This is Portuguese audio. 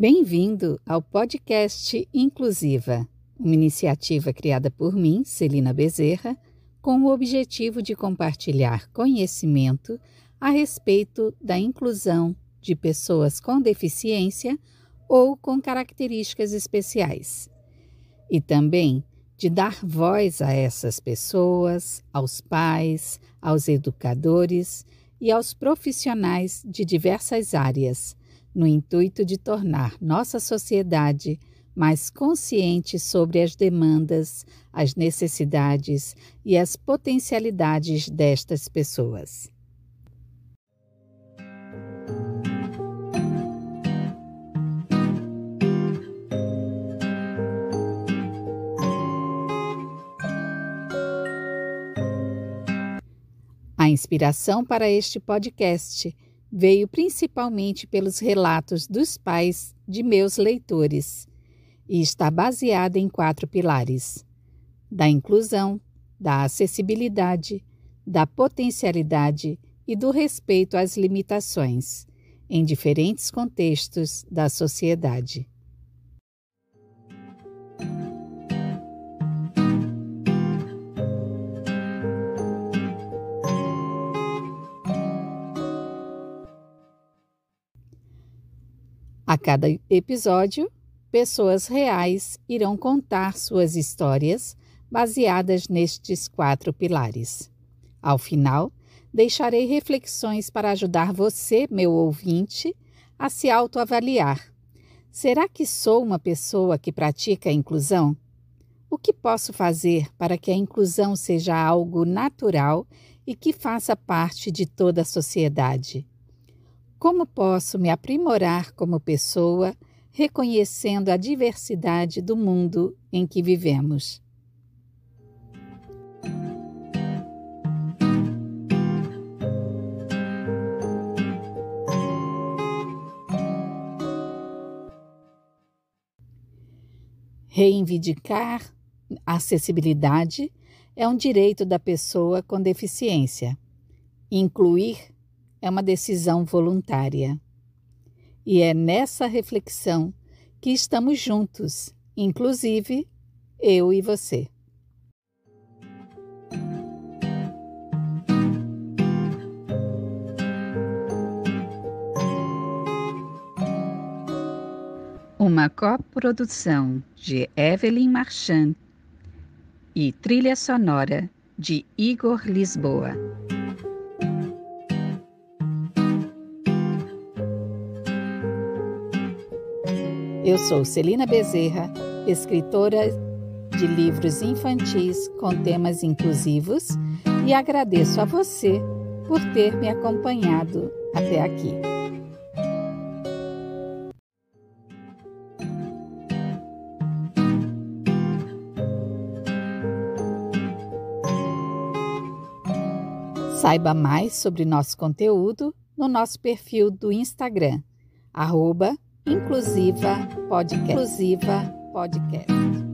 Bem-vindo ao podcast Inclusiva, uma iniciativa criada por mim, Celina Bezerra, com o objetivo de compartilhar conhecimento a respeito da inclusão de pessoas com deficiência ou com características especiais, e também de dar voz a essas pessoas, aos pais, aos educadores e aos profissionais de diversas áreas no intuito de tornar nossa sociedade mais consciente sobre as demandas, as necessidades e as potencialidades destas pessoas. A inspiração para este podcast veio principalmente pelos relatos dos pais de meus leitores e está baseada em quatro pilares: da inclusão, da acessibilidade, da potencialidade e do respeito às limitações, em diferentes contextos da sociedade. A cada episódio, pessoas reais irão contar suas histórias baseadas nestes quatro pilares. Ao final, deixarei reflexões para ajudar você, meu ouvinte, a se autoavaliar. Será que sou uma pessoa que pratica a inclusão? O que posso fazer para que a inclusão seja algo natural e que faça parte de toda a sociedade? Como posso me aprimorar como pessoa, reconhecendo a diversidade do mundo em que vivemos? Reivindicar acessibilidade é um direito da pessoa com deficiência. Incluir é uma decisão voluntária. E é nessa reflexão que estamos juntos, inclusive eu e você. Uma coprodução de Evelyn Marchand e trilha sonora de Igor Lisboa. Eu sou Celina Bezerra, escritora de livros infantis com temas inclusivos e agradeço a você por ter me acompanhado até aqui. Saiba mais sobre nosso conteúdo no nosso perfil do Instagram, arroba Inclusiva Podcast. Inclusiva Podcast.